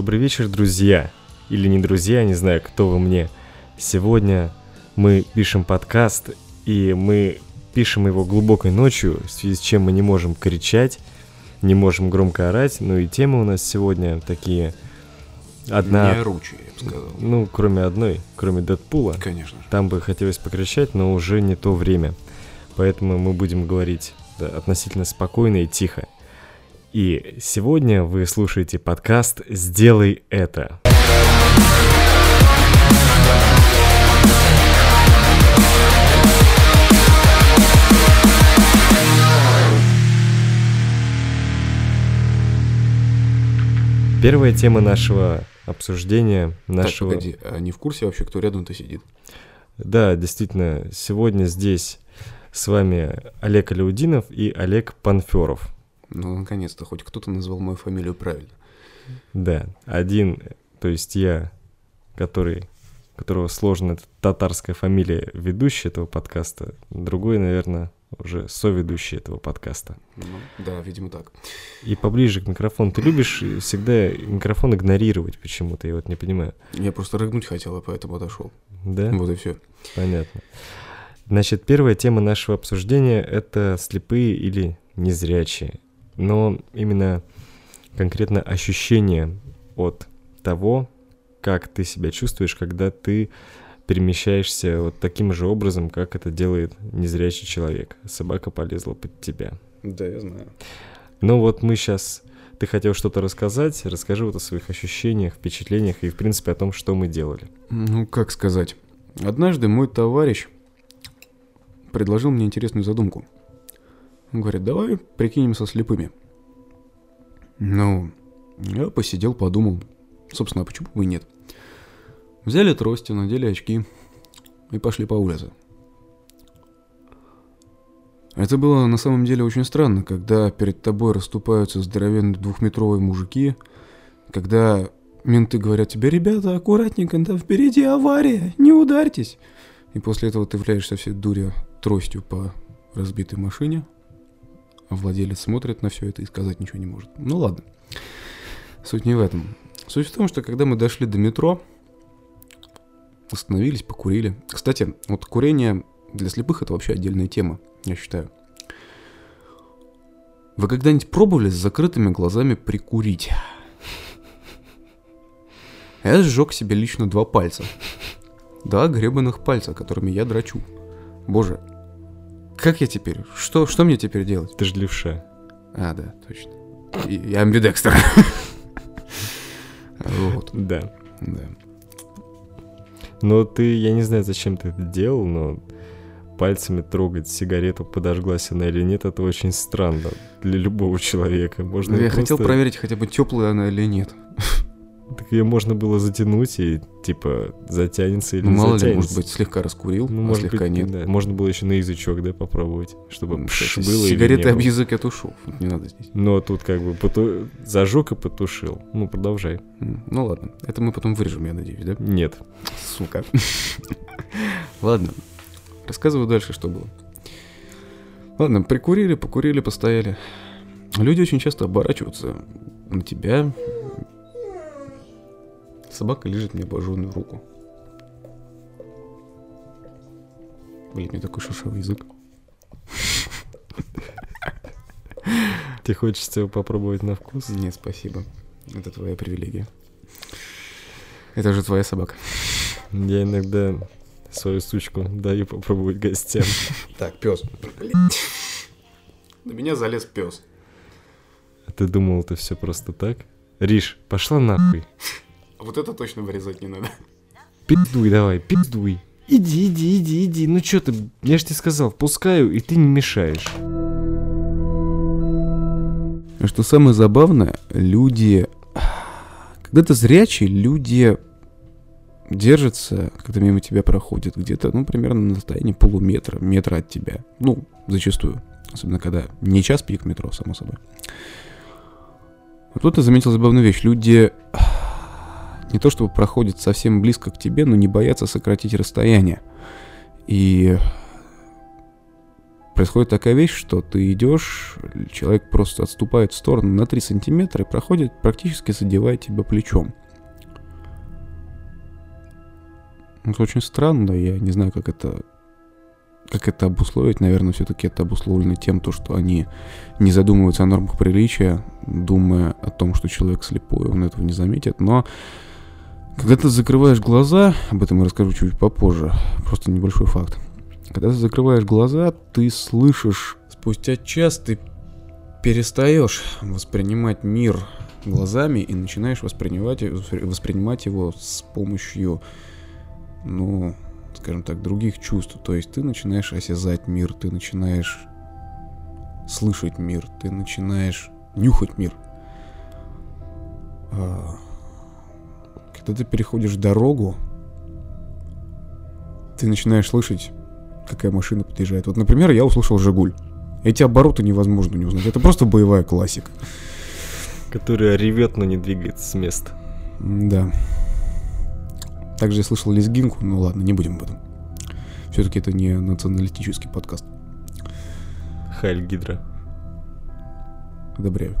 Добрый вечер, друзья. Или не друзья, не знаю, кто вы мне. Сегодня мы пишем подкаст, и мы пишем его глубокой ночью, в связи с чем мы не можем кричать, не можем громко орать. Ну и темы у нас сегодня такие... Одна... Не оручие, я бы сказал. Ну, кроме одной, кроме Дэдпула. Конечно же. Там бы хотелось покричать, но уже не то время. Поэтому мы будем говорить да, относительно спокойно и тихо. И сегодня вы слушаете подкаст «Сделай это». Первая тема нашего обсуждения, нашего... Так, погоди, а не в курсе вообще, кто рядом-то сидит? Да, действительно, сегодня здесь с вами Олег Аляудинов и Олег Панферов. Ну, наконец-то, хоть кто-то назвал мою фамилию правильно. Да, один, то есть я, который, которого сложная татарская фамилия, ведущий этого подкаста, другой, наверное, уже соведущий этого подкаста. Ну, да, видимо так. И поближе к микрофону. Ты любишь всегда микрофон игнорировать почему-то, я вот не понимаю. Я просто рыгнуть хотел, и поэтому отошел. Да? Вот и все. Понятно. Значит, первая тема нашего обсуждения — это слепые или незрячие. Но именно конкретно ощущение от того, как ты себя чувствуешь, когда ты перемещаешься вот таким же образом, как это делает незрячий человек. Собака полезла под тебя. Да, я знаю. Ну вот мы сейчас... Ты хотел что-то рассказать, расскажи вот о своих ощущениях, впечатлениях и, в принципе, о том, что мы делали. Ну, как сказать. Однажды мой товарищ предложил мне интересную задумку. Говорит, давай прикинемся слепыми. Ну, я посидел, подумал. Собственно, а почему бы и нет? Взяли трости, надели очки и пошли по улице. Это было на самом деле очень странно, когда перед тобой расступаются здоровенные двухметровые мужики, когда менты говорят тебе, ребята, аккуратненько, там впереди авария, не ударьтесь. И после этого ты вляешься все дуря тростью по разбитой машине, владелец смотрит на все это и сказать ничего не может. Ну ладно. Суть не в этом. Суть в том, что когда мы дошли до метро, остановились, покурили. Кстати, вот курение для слепых это вообще отдельная тема, я считаю. Вы когда-нибудь пробовали с закрытыми глазами прикурить? Я сжег себе лично два пальца. Да, гребаных пальца, которыми я драчу. Боже, как я теперь? Что, что мне теперь делать? Ты же левша. А, да, точно. И, я амбидекстер. Вот, Да. да. Но ты, я не знаю, зачем ты это делал, но пальцами трогать сигарету, подожглась она или нет, это очень странно для любого человека. Можно Ну, я хотел просто- проверить, хотя бы теплая она или нет. Так ее можно было затянуть и, типа, затянется или Ну, мало ли, затянется. может быть, слегка раскурил, Ну, а может слегка быть, нет. да. Можно было еще на язычок, да, попробовать, чтобы пш было Сигареты об язык я тушу. Не надо здесь. Но тут как бы поту... зажег и потушил. Ну, продолжай. Ну ладно, это мы потом вырежем, я надеюсь, да? Нет. Сука. Ладно, рассказываю дальше, что было. Ладно, прикурили, покурили, постояли. Люди очень часто оборачиваются на тебя. Собака лежит мне обожженную руку. Блин, у меня такой шершавый язык. Тебе хочется его попробовать на вкус? Нет, спасибо. Это твоя привилегия. Это же твоя собака. Я иногда свою сучку даю попробовать гостям. Так, пес. На меня залез пес. А ты думал, это все просто так? Риш, пошла нахуй. Вот это точно вырезать не надо. Пиздуй давай, пиздуй. Иди, иди, иди, иди. Ну что ты, я же тебе сказал, впускаю, и ты не мешаешь. А Что самое забавное, люди... Когда-то зрячие люди держатся, когда мимо тебя проходят, где-то, ну, примерно на расстоянии полуметра, метра от тебя. Ну, зачастую. Особенно когда не час пик метро, само собой. Вот тут я заметил забавную вещь. Люди не то чтобы проходят совсем близко к тебе, но не боятся сократить расстояние. И происходит такая вещь, что ты идешь, человек просто отступает в сторону на 3 сантиметра и проходит, практически задевая тебя плечом. Это очень странно, я не знаю, как это как это обусловить, наверное, все-таки это обусловлено тем, то, что они не задумываются о нормах приличия, думая о том, что человек слепой, он этого не заметит. Но когда ты закрываешь глаза, об этом я расскажу чуть попозже, просто небольшой факт. Когда ты закрываешь глаза, ты слышишь, спустя час ты перестаешь воспринимать мир глазами и начинаешь воспринимать, воспринимать его с помощью, ну, скажем так, других чувств. То есть ты начинаешь осязать мир, ты начинаешь слышать мир, ты начинаешь нюхать мир. Когда ты переходишь дорогу, ты начинаешь слышать, какая машина подъезжает. Вот, например, я услышал «Жигуль». Эти обороты невозможно не узнать. Это просто боевая классика. Которая ревет, но не двигается с места. Да. Также я слышал лезгинку, ну ладно, не будем об этом. Все-таки это не националистический подкаст. Хайль Гидра. Одобряю.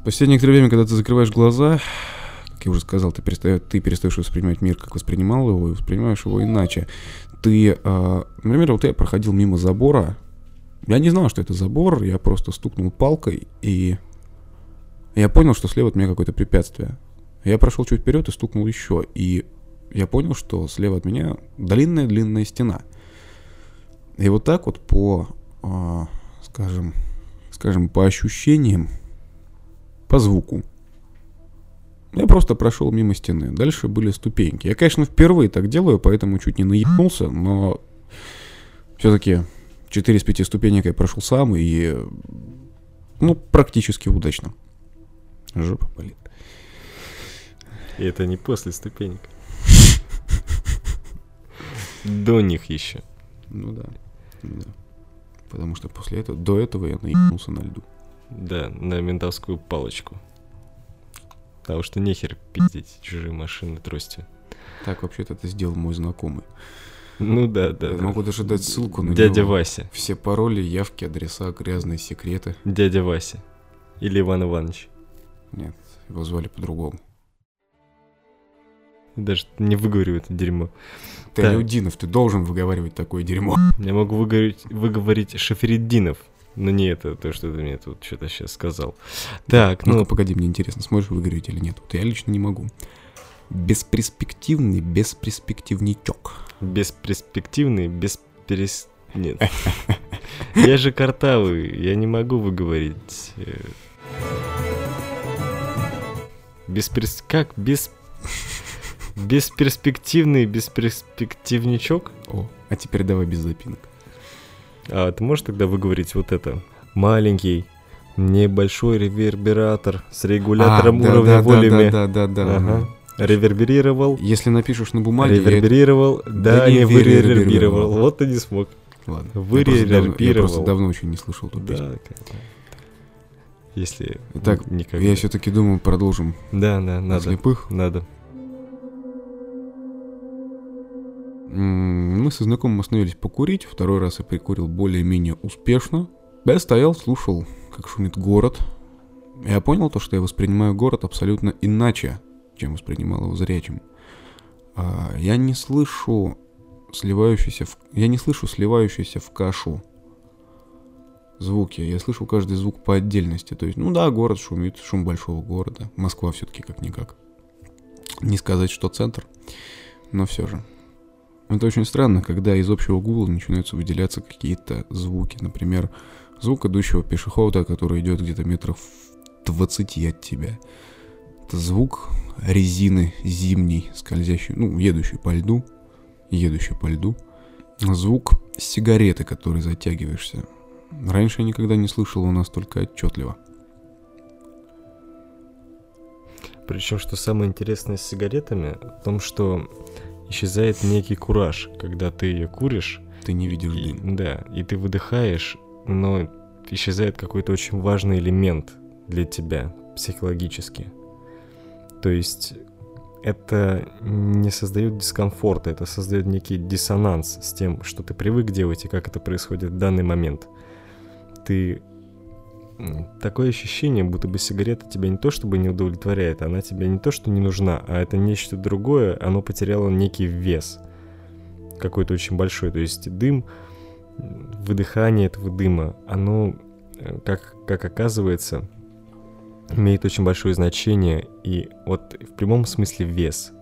Спустя некоторое время, когда ты закрываешь глаза, как я уже сказал, ты, перестаешь, ты перестаешь воспринимать мир, как воспринимал его, и воспринимаешь его иначе. Ты, э, например, вот я проходил мимо забора, я не знал, что это забор, я просто стукнул палкой, и я понял, что слева от меня какое-то препятствие. Я прошел чуть вперед и стукнул еще. И я понял, что слева от меня длинная-длинная стена. И вот так вот по, э, скажем, скажем, по ощущениям, по звуку, я просто прошел мимо стены. Дальше были ступеньки. Я, конечно, впервые так делаю, поэтому чуть не наебнулся, но все-таки 4 из 5 ступенек я прошел сам и, ну, практически удачно. Жопа болит. И это не после ступенек. До них еще. Ну да. да. Потому что после этого, до этого я наебнулся на льду. Да, на ментовскую палочку. Потому что нехер пиздить чужие машины тростью. Так, вообще-то это сделал мой знакомый. Ну да, да. Я да. могу даже дать ссылку на Дядя него. Вася. Все пароли, явки, адреса, грязные секреты. Дядя Вася. Или Иван Иванович. Нет, его звали по-другому. Даже не выговорю это дерьмо. Ты Так. Алюдинов, ты должен выговаривать такое дерьмо. Я могу выговорить, выговорить Шафериддинов. Но не это, то, что ты мне тут что-то сейчас сказал. Так, Ну, ну, погоди, мне интересно, сможешь выговорить или нет? Вот я лично не могу. Бесперспективный бесперспективничок. бесперспективный, без перес... Нет. Я же картавый, я не могу выговорить. э, Бесперс... Как? Без... Бесперспективный бесперспективничок? О, а теперь давай без запинок. А ты можешь тогда выговорить вот это? Маленький, небольшой ревербератор с регулятором А, да, уровня да, волюме. Да, да, да, да. Ага. Реверберировал, Если напишешь на бумаге, я- реверберировал, да, Да не выревербировал. выревербировал. Вот и не смог. Ладно. Я давно, я Выревербировал. просто давно очень не слышал эту песню. Да, конечно. Если Итак, никогда. Я все-таки думаю, продолжим Да, да, надо. слепых. Надо. Мы со знакомым остановились покурить. Второй раз я прикурил более-менее успешно. Я стоял, слушал, как шумит город. Я понял то, что я воспринимаю город абсолютно иначе, чем воспринимал его зрячим. А, Я не слышу сливающийся в... Я не слышу сливающийся в кашу звуки. Я слышу каждый звук по отдельности. То есть, ну да, город шумит, шум большого города. Москва все-таки как-никак. Не сказать, что центр, но все же. Это очень странно, когда из общего гула начинаются выделяться какие-то звуки. Например, звук идущего пешехода, который идет где-то метров 20 от тебя. Это звук резины зимней, скользящей, ну, едущей по льду, едущей по льду. Звук сигареты, которой затягиваешься. Раньше я никогда не слышал его настолько отчетливо. Причем, что самое интересное с сигаретами, в том, что исчезает некий кураж, когда ты ее куришь, Ты не видишь и- дым. да, и ты выдыхаешь, но исчезает какой-то очень важный элемент для тебя психологически. То есть это не создает дискомфорта, это создает некий диссонанс с тем, что ты привык делать и как это происходит в данный момент. Ты такое ощущение, будто бы сигарета тебя не то чтобы не удовлетворяет, она тебе не то что не нужна, а это нечто другое, оно потеряло некий вес какой-то очень большой. То есть дым, выдыхание этого дыма, оно, э, как, как оказывается, имеет очень большое значение и вот в прямом смысле вес.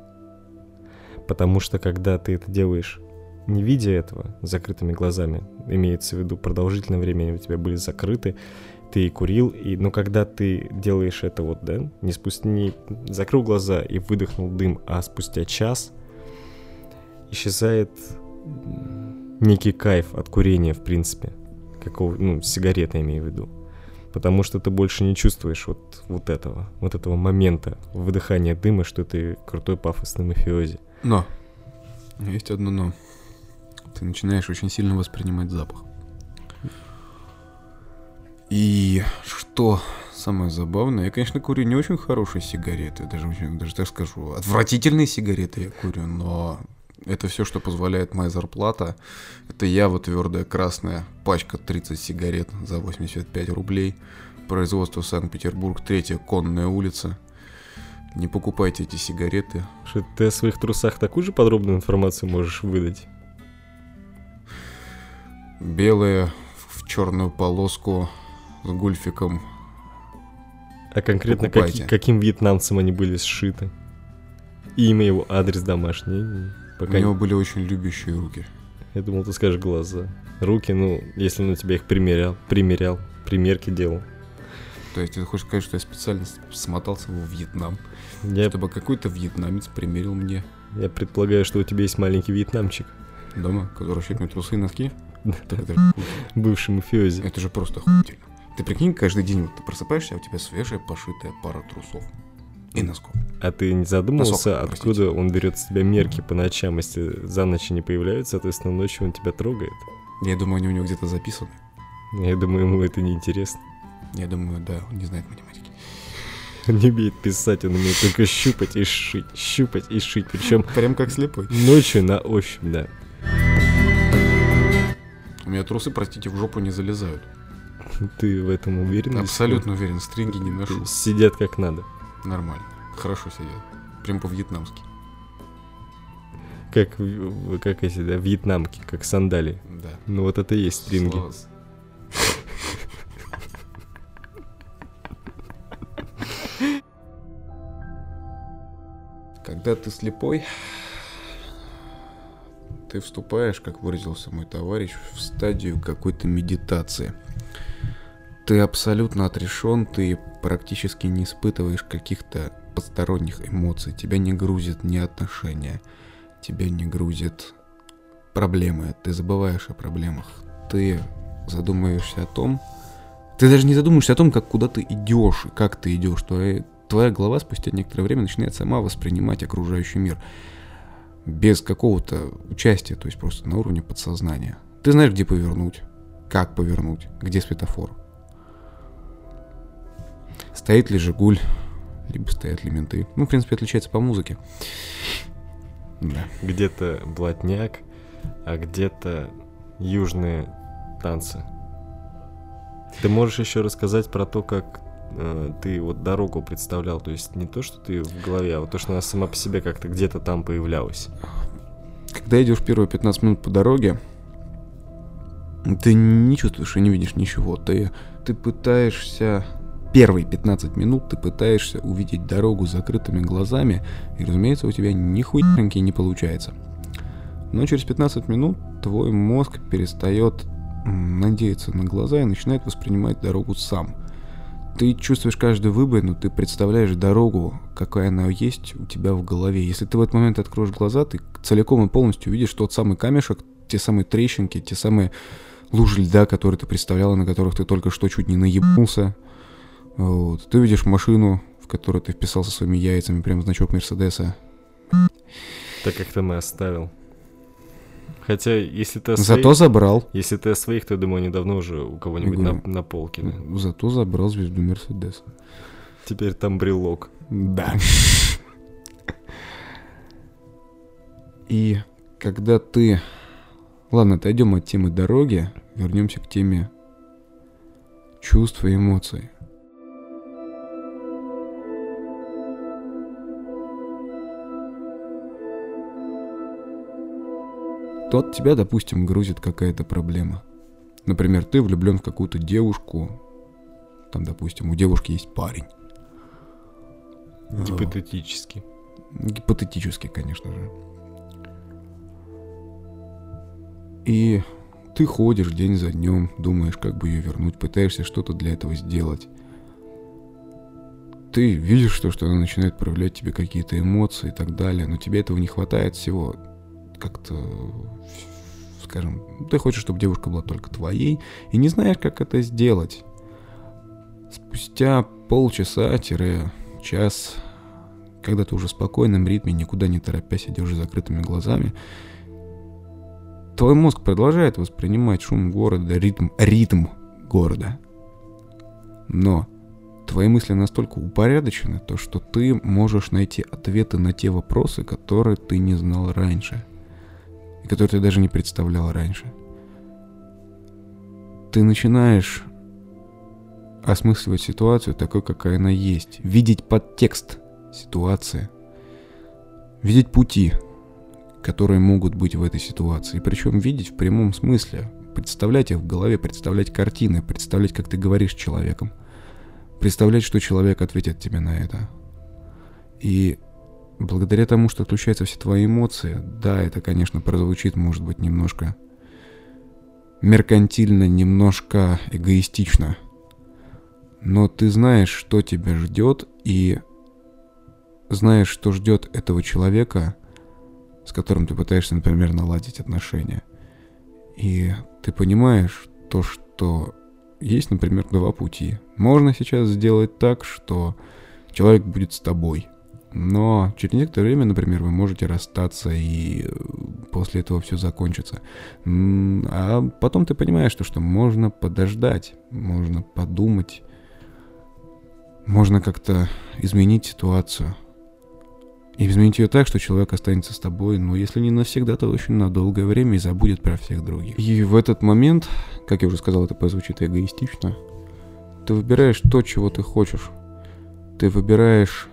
Потому что когда ты это делаешь не видя этого, закрытыми глазами, имеется в виду продолжительное время они у тебя были закрыты, ты курил, и, но когда ты делаешь это вот, да, не спустя, не закрыл глаза и выдохнул дым, а спустя час исчезает некий кайф от курения, в принципе, какого, ну, сигареты имею в виду потому что ты больше не чувствуешь вот, вот этого, вот этого момента выдыхания дыма, что ты крутой пафосный мафиози. Но, есть одно но. Ты начинаешь очень сильно воспринимать запах. И что самое забавное, я, конечно, курю не очень хорошие сигареты, даже, даже так скажу, отвратительные сигареты я курю, но это все, что позволяет моя зарплата. Это я вот твердая красная пачка 30 сигарет за 85 рублей. Производство Санкт-Петербург, третья конная улица. Не покупайте эти сигареты. Что ты о своих трусах такую же подробную информацию можешь выдать? Белые в черную полоску с гульфиком. А конкретно как, каким вьетнамцем они были сшиты? Имя его, адрес домашний. Пока... У него были очень любящие руки. Я думал, ты скажешь глаза. Руки, ну, если он на тебя их примерял, примерял, примерки делал. То есть ты хочешь сказать, что я специально смотался во Вьетнам, я... чтобы какой-то вьетнамец примерил мне? Я предполагаю, что у тебя есть маленький вьетнамчик. Дома, который мне трусы и носки? Бывший мафиози. Это же просто охуительно. Ты прикинь, каждый день вот ты просыпаешься, а у тебя свежая пошитая пара трусов и носков. А ты не задумывался, Носок, откуда простите. он берет с тебя мерки по ночам, если за ночь не появляются, соответственно, ночью он тебя трогает? Я думаю, они у него где-то записаны. Я думаю, ему это не интересно. Я думаю, да, он не знает математики. Он не умеет писать, он умеет только щупать и шить, щупать и шить, причем... Прям как слепой. Ночью на ощупь, да. У меня трусы, простите, в жопу не залезают. Ты в этом уверен? Абсолютно уверен, стринги не ношу. Сидят как надо. Нормально. Хорошо сидят. Прям по-вьетнамски. Как, как эти, да, вьетнамки, как сандали. Да. Ну вот это и есть стринги. Когда ты слепой, ты вступаешь, как выразился мой товарищ, в стадию какой-то медитации. Ты абсолютно отрешен, ты практически не испытываешь каких-то посторонних эмоций, тебя не грузит ни отношения, тебя не грузит проблемы, ты забываешь о проблемах, ты задумаешься о том, ты даже не задумаешься о том, как куда ты идешь, как ты идешь, твоя, твоя голова спустя некоторое время начинает сама воспринимать окружающий мир без какого-то участия, то есть просто на уровне подсознания. Ты знаешь, где повернуть, как повернуть, где светофор. Стоит ли Жигуль, либо стоят ли менты. Ну, в принципе, отличается по музыке. Да. Где-то блатняк, а где-то южные танцы. Ты можешь еще рассказать про то, как э, ты вот дорогу представлял, то есть не то, что ты в голове, а вот то, что она сама по себе как-то где-то там появлялась. Когда идешь первые 15 минут по дороге, ты не чувствуешь и не видишь ничего. Ты, ты пытаешься первые 15 минут ты пытаешься увидеть дорогу с закрытыми глазами, и, разумеется, у тебя нихуянки не получается. Но через 15 минут твой мозг перестает надеяться на глаза и начинает воспринимать дорогу сам. Ты чувствуешь каждую выбоину, ты представляешь дорогу, какая она есть у тебя в голове. Если ты в этот момент откроешь глаза, ты целиком и полностью видишь тот самый камешек, те самые трещинки, те самые лужи льда, которые ты представляла, на которых ты только что чуть не наебнулся. Вот. Ты видишь машину, в которую ты вписался своими яйцами, прям значок Мерседеса. Так как ты мы оставил. Хотя, если ты... Своих, Зато забрал. Если ты о своих, то, я думаю, недавно уже у кого-нибудь на, на полке. Да? Зато забрал звезду Мерседеса. Теперь там брелок. Да. И когда ты... Ладно, отойдем от темы дороги, вернемся к теме чувств и эмоций. Тот тебя, допустим, грузит какая-то проблема. Например, ты влюблен в какую-то девушку, там, допустим, у девушки есть парень. Гипотетически. Гипотетически, конечно же. И ты ходишь день за днем, думаешь, как бы ее вернуть, пытаешься что-то для этого сделать. Ты видишь, что, что она начинает проявлять тебе какие-то эмоции и так далее, но тебе этого не хватает всего. Как-то, скажем, ты хочешь, чтобы девушка была только твоей, и не знаешь, как это сделать. Спустя полчаса-час, когда ты уже в спокойном ритме, никуда не торопясь, идешь с закрытыми глазами, твой мозг продолжает воспринимать шум города, ритм, ритм города. Но твои мысли настолько упорядочены, то что ты можешь найти ответы на те вопросы, которые ты не знал раньше. И которые ты даже не представлял раньше. Ты начинаешь осмысливать ситуацию такой, какая она есть. Видеть подтекст ситуации. Видеть пути, которые могут быть в этой ситуации. Причем видеть в прямом смысле. Представлять их в голове, представлять картины, представлять, как ты говоришь с человеком. Представлять, что человек ответит тебе на это. И благодаря тому, что отключаются все твои эмоции, да, это, конечно, прозвучит, может быть, немножко меркантильно, немножко эгоистично. Но ты знаешь, что тебя ждет, и знаешь, что ждет этого человека – с которым ты пытаешься, например, наладить отношения. И ты понимаешь то, что есть, например, два пути. Можно сейчас сделать так, что человек будет с тобой. Но через некоторое время, например, вы можете расстаться, и э, после этого все закончится. А потом ты понимаешь, что, что можно подождать, можно подумать, можно как-то изменить ситуацию – и изменить ее так, что человек останется с тобой, но если не навсегда, то очень на долгое время и забудет про всех других. И в этот момент, как я уже сказал, это позвучит эгоистично, ты выбираешь то, чего ты хочешь. Ты выбираешь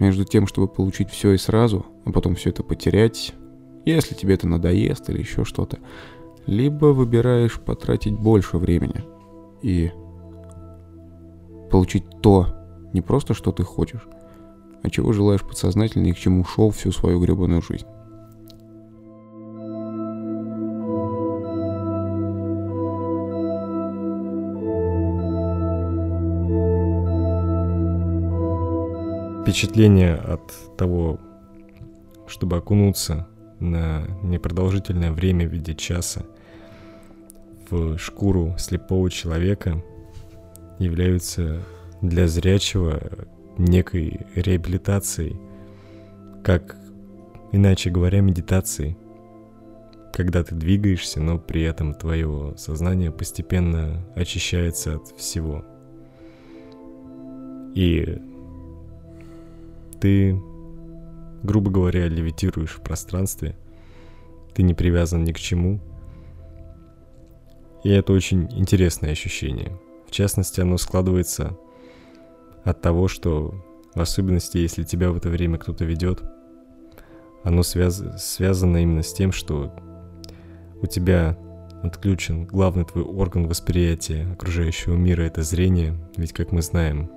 между тем, чтобы получить все и сразу, а потом все это потерять, если тебе это надоест или еще что-то. Либо выбираешь потратить больше времени и получить то, не просто что ты хочешь, а чего желаешь подсознательно и к чему шел всю свою гребаную жизнь. Впечатление от того, чтобы окунуться на непродолжительное время в виде часа в шкуру слепого человека являются для зрячего некой реабилитацией, как, иначе говоря, медитацией, когда ты двигаешься, но при этом твое сознание постепенно очищается от всего. И ты, грубо говоря, левитируешь в пространстве, ты не привязан ни к чему, и это очень интересное ощущение. В частности, оно складывается от того, что в особенности, если тебя в это время кто-то ведет, оно связ... связано именно с тем, что у тебя отключен главный твой орган восприятия окружающего мира, это зрение, ведь, как мы знаем,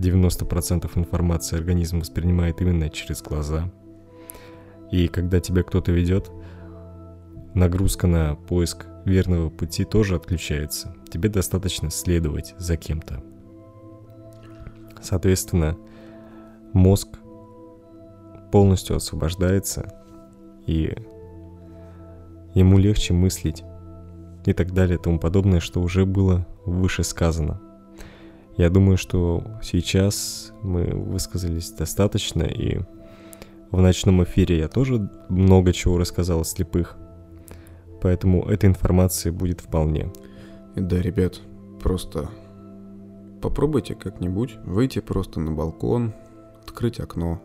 90% информации организм воспринимает именно через глаза. И когда тебя кто-то ведет, нагрузка на поиск верного пути тоже отключается. Тебе достаточно следовать за кем-то. Соответственно, мозг полностью освобождается, и ему легче мыслить и так далее и тому подобное, что уже было выше сказано. Я думаю, что сейчас мы высказались достаточно, и в ночном эфире я тоже много чего рассказал о слепых, поэтому этой информации будет вполне. Да, ребят, просто Попробуйте как-нибудь выйти просто на балкон, открыть окно,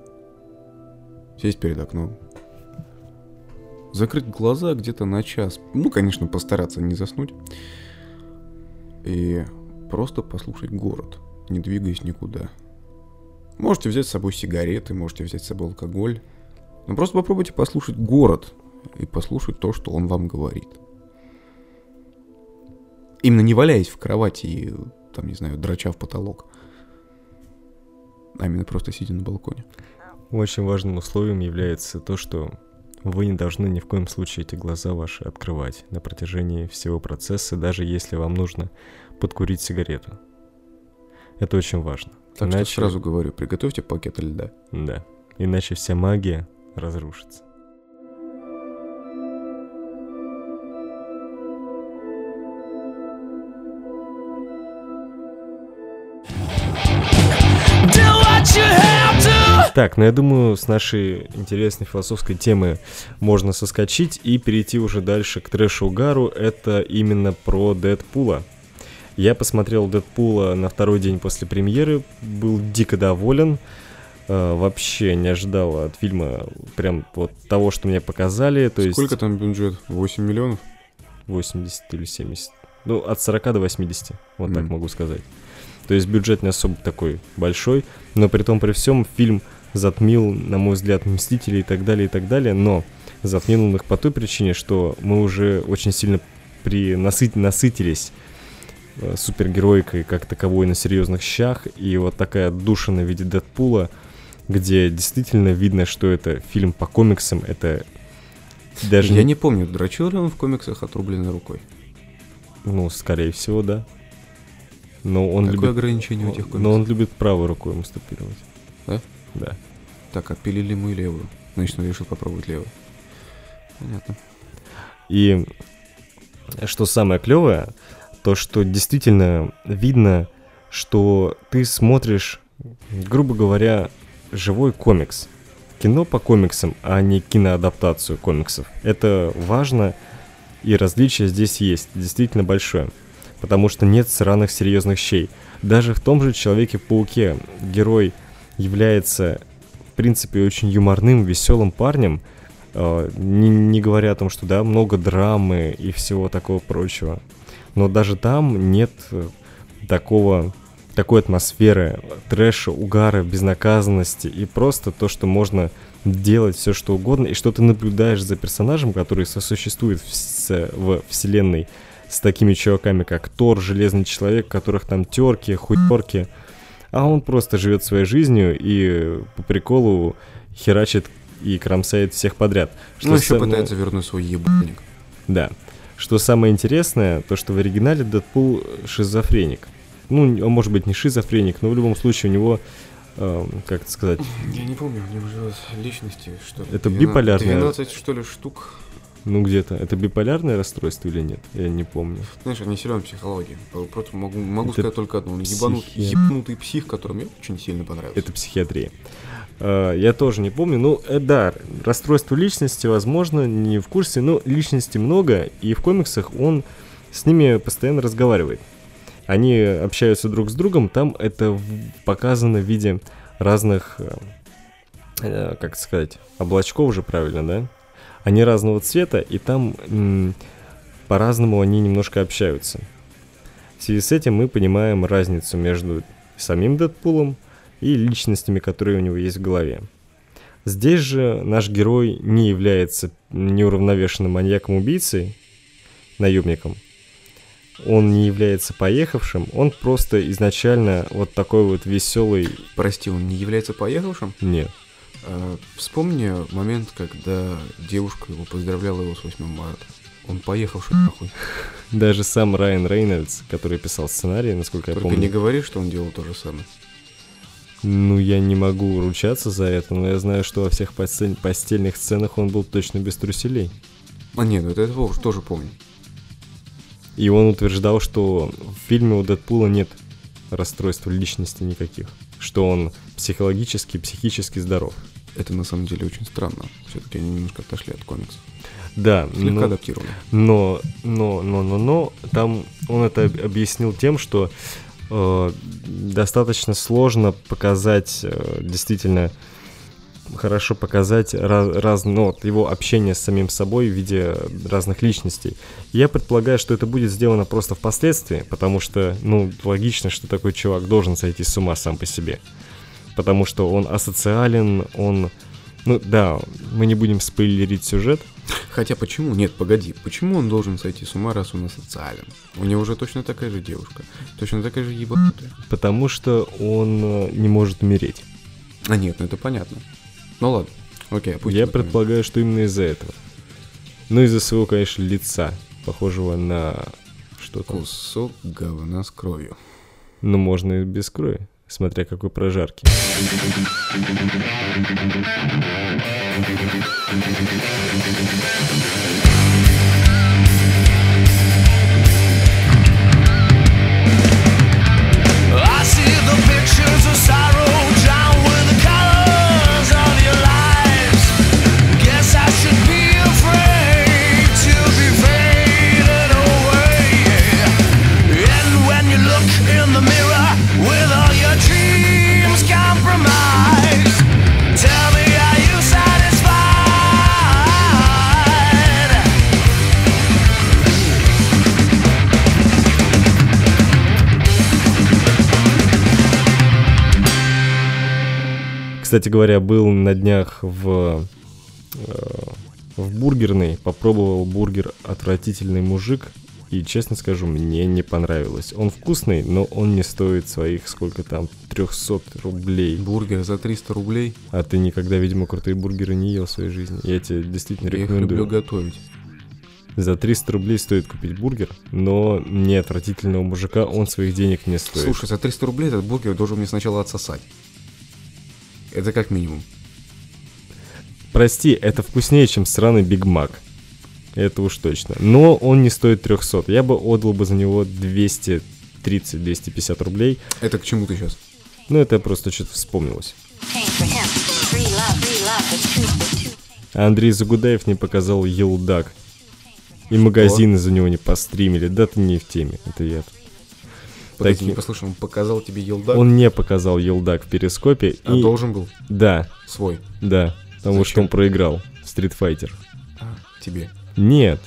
сесть перед окном, закрыть глаза где-то на час. Ну, конечно, постараться не заснуть. И просто послушать город, не двигаясь никуда. Можете взять с собой сигареты, можете взять с собой алкоголь. Но просто попробуйте послушать город и послушать то, что он вам говорит. Именно не валяясь в кровати и, там, не знаю, драча в потолок. А именно просто сидя на балконе. Очень важным условием является то, что вы не должны ни в коем случае эти глаза ваши открывать на протяжении всего процесса, даже если вам нужно подкурить сигарету. Это очень важно. Так Иначе... что сразу говорю, приготовьте пакет льда. Да. Иначе вся магия разрушится. Так, ну я думаю, с нашей интересной философской темы можно соскочить и перейти уже дальше к трэшу-угару. Это именно про Дэдпула. Я посмотрел Дэдпула на второй день после премьеры, был дико доволен. Uh, вообще не ожидал от фильма прям вот того, что мне показали. То Сколько есть... там бюджет? 8 миллионов? 80 или 70. Ну, от 40 до 80, вот mm. так могу сказать. То есть бюджет не особо такой большой, но при том при всем фильм затмил, на мой взгляд, Мстителей и так далее, и так далее, но затмил он их по той причине, что мы уже очень сильно при насыт... насытились э, супергероикой как таковой на серьезных щах, и вот такая душина в виде Дэдпула, где действительно видно, что это фильм по комиксам, это даже... Я не помню, дрочил ли он в комиксах отрубленной рукой? Ну, скорее всего, да. Но он Какое любит... ограничение у этих комиксов? Но он любит правой рукой мастурбировать. Да? Да. Так, отпилили мы левую. Значит, он решил попробовать левую. Понятно. И что самое клевое, то что действительно видно, что ты смотришь, грубо говоря, живой комикс. Кино по комиксам, а не киноадаптацию комиксов. Это важно, и различие здесь есть, действительно большое потому что нет сраных серьезных щей. Даже в том же Человеке-пауке герой является, в принципе, очень юморным, веселым парнем, э, не, не говоря о том, что да, много драмы и всего такого прочего. Но даже там нет э, такого такой атмосферы, трэша, угара, безнаказанности и просто то, что можно делать все что угодно, и что ты наблюдаешь за персонажем, который сосуществует в, в вселенной с такими чуваками, как Тор, Железный Человек, которых там терки, хуйтерки. А он просто живет своей жизнью и по приколу херачит и кромсает всех подряд. Что ну, еще сам... пытается вернуть свой ебальник. Да. Что самое интересное, то что в оригинале Дэдпул шизофреник. Ну, он может быть не шизофреник, но в любом случае у него э, как это сказать? Я не помню, у него же личности, что ли. Это биполярное. 12, что ли, штук. Ну где-то. Это биполярное расстройство или нет? Я не помню. Знаешь, я не силен в психологии. Просто могу, могу сказать только одно. Ебанут, психи... ебнутый псих, который мне очень сильно понравился. Это психиатрия. Uh, я тоже не помню. Ну, э, да, расстройство личности, возможно, не в курсе, но личности много, и в комиксах он с ними постоянно разговаривает. Они общаются друг с другом, там это показано в виде разных, э, э как сказать, облачков уже правильно, да? Они разного цвета, и там м- по-разному они немножко общаются. В связи с этим мы понимаем разницу между самим Дэдпулом и личностями, которые у него есть в голове. Здесь же наш герой не является неуравновешенным маньяком-убийцей, наемником. Он не является поехавшим, он просто изначально вот такой вот веселый... Прости, он не является поехавшим? Нет. А, вспомни момент, когда девушка его поздравляла его с 8 марта. Он поехал, что нахуй. Даже сам Райан Рейнольдс, который писал сценарий, насколько Только я помню. не говори, что он делал то же самое. Ну, я не могу ручаться за это, но я знаю, что во всех постель... постельных сценах он был точно без труселей. А нет, ну это я тоже помню. И он утверждал, что в фильме у Дэдпула нет расстройств личности никаких. Что он психологически, психически здоров это на самом деле очень странно. Все-таки они немножко отошли от комиксов. Да, Слегка но, адаптировали. Но, но, но, но, но, там он это объяснил тем, что э, достаточно сложно показать э, действительно хорошо показать раз, раз, ну, вот его общение с самим собой в виде разных личностей. Я предполагаю, что это будет сделано просто впоследствии, потому что, ну, логично, что такой чувак должен сойти с ума сам по себе. Потому что он асоциален, он... Ну да, мы не будем спойлерить сюжет, Хотя почему? Нет, погоди. Почему он должен сойти с ума, раз он асоциален? У него уже точно такая же девушка. Точно такая же ебанутая. потому что он э, не может умереть. А нет, ну это понятно. Ну ладно. Окей, пусть. Я предполагаю, что именно из-за этого. Ну, из-за своего, конечно, лица, похожего на что-то. Кусок говна с кровью. Ну, можно и без крови, смотря какой прожарки. I Кстати говоря, был на днях в, э, в бургерной, попробовал бургер «Отвратительный мужик», и, честно скажу, мне не понравилось. Он вкусный, но он не стоит своих, сколько там, 300 рублей. Бургер за 300 рублей. А ты никогда, видимо, крутые бургеры не ел в своей жизни. Я тебе действительно Я их люблю рекомендую. готовить. За 300 рублей стоит купить бургер, но не отвратительного мужика он своих денег не стоит. Слушай, за 300 рублей этот бургер должен мне сначала отсосать. Это как минимум. Прости, это вкуснее, чем сраный Биг Мак. Это уж точно. Но он не стоит 300. Я бы отдал бы за него 230-250 рублей. Это к чему ты сейчас? Ну, это просто что-то вспомнилось. Андрей Загудаев не показал Елдак. И магазины за него не постримили. Да ты не в теме. Это я. Погоди, Такие- не послушал, он показал тебе елдак, Он не показал Елдак в перископе. а и... должен был Да, свой. да. Потому что Зачем? он проиграл. Стритфайтер. А, тебе. Нет,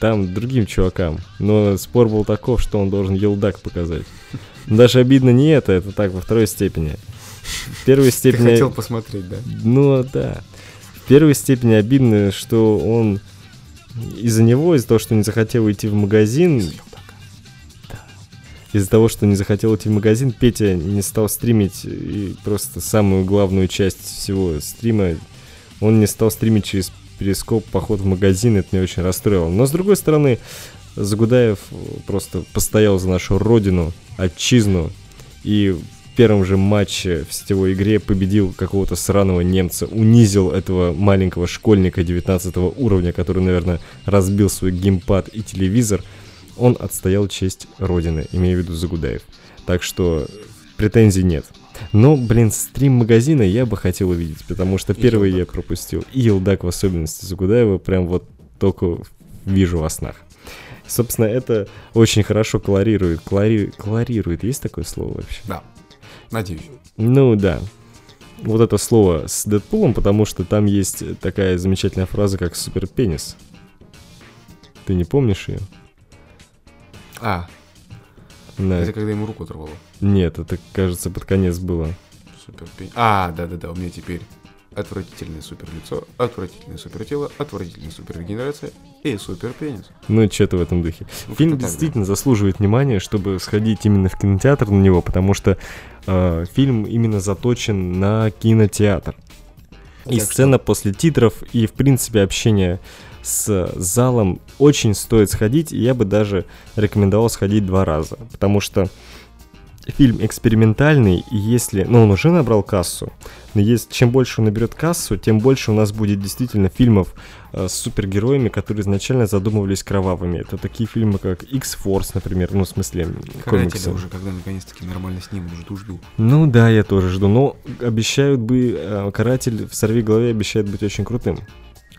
там другим чувакам. Но спор был таков, что он должен елдак показать. Даже обидно не это, это так, во второй степени. В первой Ты степени... хотел посмотреть, да? Ну, да. В первой степени обидно, что он из-за него, из-за того, что не захотел идти в магазин, из-за того, что не захотел идти в магазин, Петя не стал стримить и просто самую главную часть всего стрима. Он не стал стримить через перископ поход в магазин, это меня очень расстроило. Но с другой стороны, Загудаев просто постоял за нашу родину, отчизну, и в первом же матче в сетевой игре победил какого-то сраного немца, унизил этого маленького школьника 19 уровня, который, наверное, разбил свой геймпад и телевизор. Он отстоял честь Родины, имею в виду Загудаев. Так что претензий нет. Но, блин, стрим магазина я бы хотел увидеть, потому что И первый я Елдак. пропустил. И Елдак в особенности Загудаева прям вот только вижу во снах. Собственно, это очень хорошо колорирует. Колори... Колорирует, есть такое слово вообще? Да. Надеюсь. Ну да. Вот это слово с Дэдпулом, потому что там есть такая замечательная фраза, как суперпенис. Ты не помнишь ее? А, это когда ему руку оторвало. Нет, это, кажется, под конец было. Супер А, да-да-да, у меня теперь отвратительное супер лицо, отвратительное супер тело, отвратительная супер регенерация и супер пенис. Ну, что-то в этом духе. Ну, Фильм как-то так, действительно заслуживает внимания, чтобы сходить именно в кинотеатр на него, потому что э, фильм именно заточен на кинотеатр. И Так что- сцена после титров, и, в принципе, общение с залом очень стоит сходить, и я бы даже рекомендовал сходить два раза, потому что фильм экспериментальный, и если... Ну, он уже набрал кассу, но есть, чем больше он наберет кассу, тем больше у нас будет действительно фильмов э, с супергероями, которые изначально задумывались кровавыми. Это такие фильмы, как X-Force, например, ну, в смысле, комиксы. уже, когда наконец-таки нормально снимут, жду-жду. Ну да, я тоже жду. Но обещают бы, э, каратель в сорви голове обещает быть очень крутым,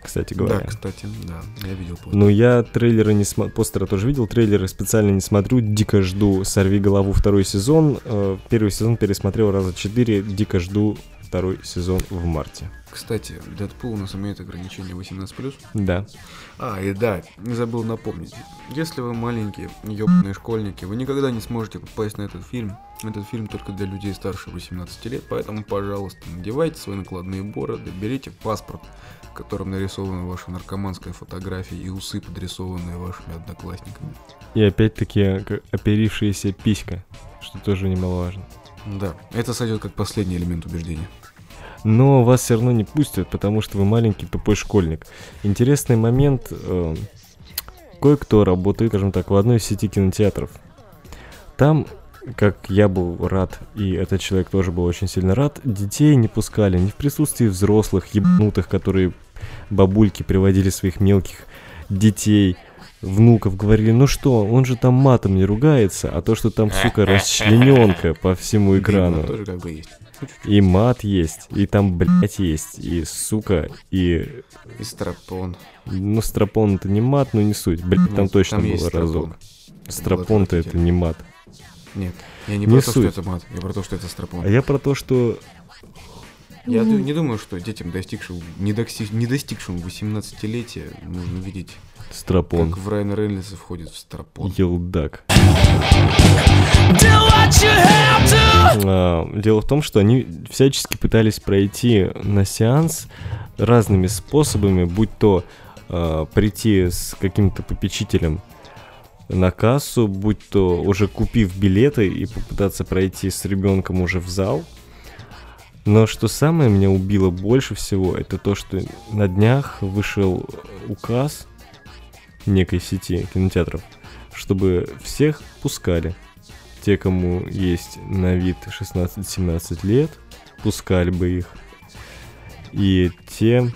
кстати говоря. Да, кстати, да, я видел постер. Ну, я трейлеры не смотрю, постера тоже видел, трейлеры специально не смотрю, дико жду «Сорви голову» второй сезон. Э, Первый сезон пересмотрел раза четыре, дико жду второй сезон в марте. Кстати, Дэдпул у нас имеет ограничение 18+. Да. А, и да, не забыл напомнить. Если вы маленькие, ёбаные школьники, вы никогда не сможете попасть на этот фильм. Этот фильм только для людей старше 18 лет, поэтому, пожалуйста, надевайте свои накладные бороды, берите паспорт, в котором нарисована ваша наркоманская фотография и усы, подрисованные вашими одноклассниками. И опять-таки оперившаяся писька, что тоже немаловажно. Да, это сойдет как последний элемент убеждения. Но вас все равно не пустят, потому что вы маленький тупой школьник. Интересный момент. э, кое-кто работает, скажем так, в одной из сети кинотеатров. Там, как я был рад, и этот человек тоже был очень сильно рад, детей не пускали ни в присутствии взрослых, ебнутых, которые бабульки приводили своих мелких детей, внуков, говорили, ну что, он же там матом не ругается, а то, что там, сука, расчлененка по всему экрану. И мат есть, и там, блядь, есть, и сука, и... И стропон. Ну, стропон это не мат, но не суть. Блядь, там Ну, точно там был есть разок. стропон. Стропон-то это не мат. Нет, я не, Не про то, суть. что это мат, я про то, что это стропон. А я про то, что... Я ду- не думаю, что детям, достигшим, не, достиг, не достигшим 18-летия, нужно видеть, Стропон. как в Райан Рейнольдса входит в стропон. Елдак. А, Дело в том, что они всячески пытались пройти на сеанс разными способами, будь то а, прийти с каким-то попечителем на кассу, будь то уже купив билеты и попытаться пройти с ребенком уже в зал. Но что самое меня убило больше всего, это то, что на днях вышел указ некой сети кинотеатров, чтобы всех пускали. Те, кому есть на вид 16-17 лет, пускали бы их. И те,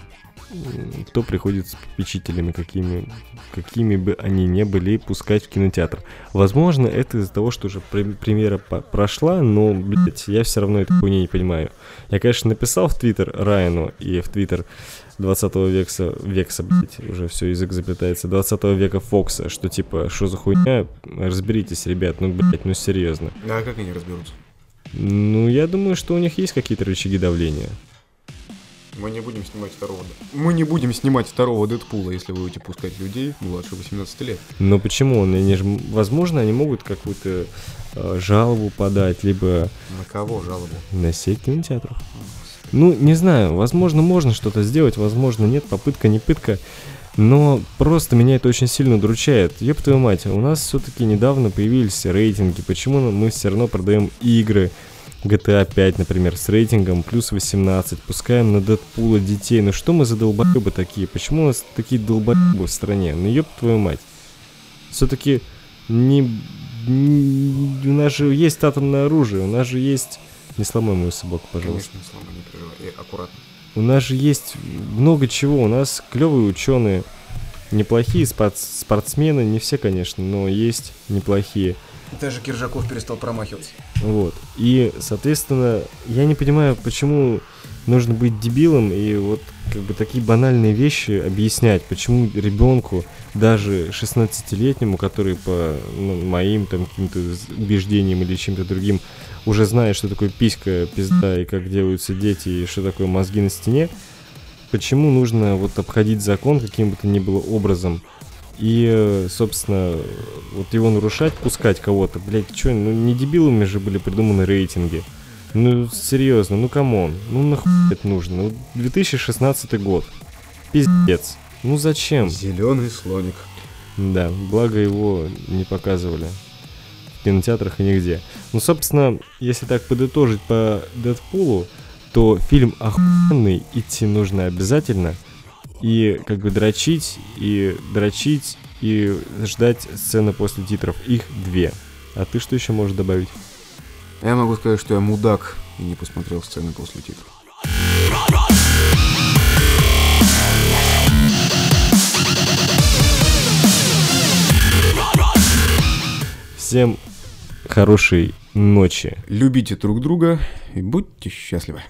кто приходит с попечителями, какими, какими бы они ни были, пускать в кинотеатр. Возможно, это из-за того, что уже пре- премьера прошла, но, блядь, я все равно этой хуйни не понимаю. Я, конечно, написал в Твиттер Райану и в Твиттер 20 века, векса, блядь, уже все, язык заплетается, 20 века Фокса, что типа, что за хуйня, разберитесь, ребят, ну, блядь, ну, серьезно. А как они разберутся? Ну, я думаю, что у них есть какие-то рычаги давления. Мы не будем снимать второго. Мы не будем снимать второго Дэдпула, если вы будете пускать людей младше 18 лет. Но почему? Они же, возможно, они могут какую-то э, жалобу подать, либо На кого жалобу? на сеть кинотеатров. Ну, не знаю, возможно, можно что-то сделать, возможно, нет, попытка, не пытка. Но просто меня это очень сильно удручает. Ёб твою мать, у нас все-таки недавно появились рейтинги. Почему мы все равно продаем игры GTA 5, например, с рейтингом плюс 18, пускаем на Дэдпула детей. Ну что мы за долбоебы такие? Почему у нас такие долбоебы в стране? Ну ёб твою мать. Все-таки не, не- у нас же есть атомное оружие, у нас же есть... Не сломай мою собаку, пожалуйста. Конечно, слава, не переживай. И аккуратно. У нас же есть много чего. У нас клевые ученые, неплохие спорт- спортсмены, не все, конечно, но есть неплохие. Даже Киржаков перестал промахиваться. Вот. И, соответственно, я не понимаю, почему нужно быть дебилом и вот как бы такие банальные вещи объяснять, почему ребенку, даже 16-летнему, который по ну, моим там каким-то убеждениям или чем-то другим уже знает, что такое писька, пизда и как делаются дети и что такое мозги на стене, почему нужно вот обходить закон каким бы то ни было образом и, собственно, вот его нарушать, пускать кого-то, блядь, что, ну не дебилами же были придуманы рейтинги. Ну, серьезно, ну come on, ну нахуй это нужно? Ну, 2016 год. Пиздец. Ну зачем? Зеленый слоник. Да, благо его не показывали в кинотеатрах и нигде. Ну, собственно, если так подытожить по Дэдпулу, то фильм охуенный, идти нужно обязательно. И как бы дрочить, и дрочить, и ждать сцены после титров. Их две. А ты что еще можешь добавить? Я могу сказать, что я мудак и не посмотрел сцены после титров. Всем хорошей ночи. Любите друг друга и будьте счастливы.